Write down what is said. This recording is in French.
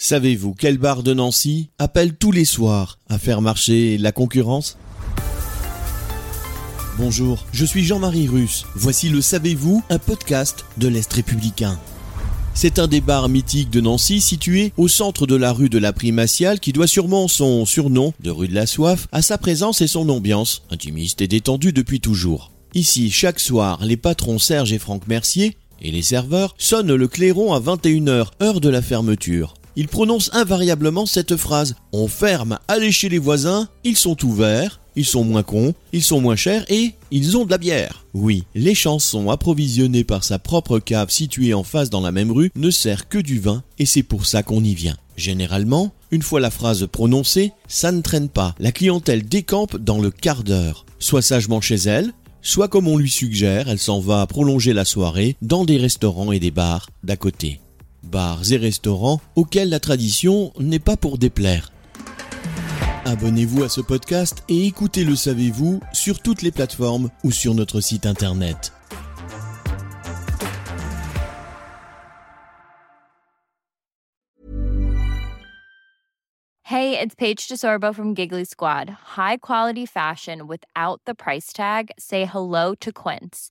Savez-vous quel bar de Nancy appelle tous les soirs à faire marcher la concurrence? Bonjour, je suis Jean-Marie Russe. Voici le Savez-vous, un podcast de l'Est républicain. C'est un des bars mythiques de Nancy situé au centre de la rue de la Primatiale qui doit sûrement son surnom de rue de la soif à sa présence et son ambiance, intimiste et détendue depuis toujours. Ici, chaque soir, les patrons Serge et Franck Mercier et les serveurs sonnent le clairon à 21h, heure de la fermeture. Ils prononcent invariablement cette phrase On ferme, allez chez les voisins, ils sont ouverts, ils sont moins cons, ils sont moins chers et ils ont de la bière. Oui, les chansons approvisionnées par sa propre cave située en face dans la même rue ne sert que du vin et c'est pour ça qu'on y vient. Généralement, une fois la phrase prononcée, ça ne traîne pas. La clientèle décampe dans le quart d'heure, soit sagement chez elle, soit comme on lui suggère, elle s'en va prolonger la soirée dans des restaurants et des bars d'à côté. Bars et restaurants auxquels la tradition n'est pas pour déplaire. Abonnez-vous à ce podcast et écoutez Le Savez-vous sur toutes les plateformes ou sur notre site internet. Hey, it's Paige DeSorbo from Giggly Squad. High quality fashion without the price tag. Say hello to Quince.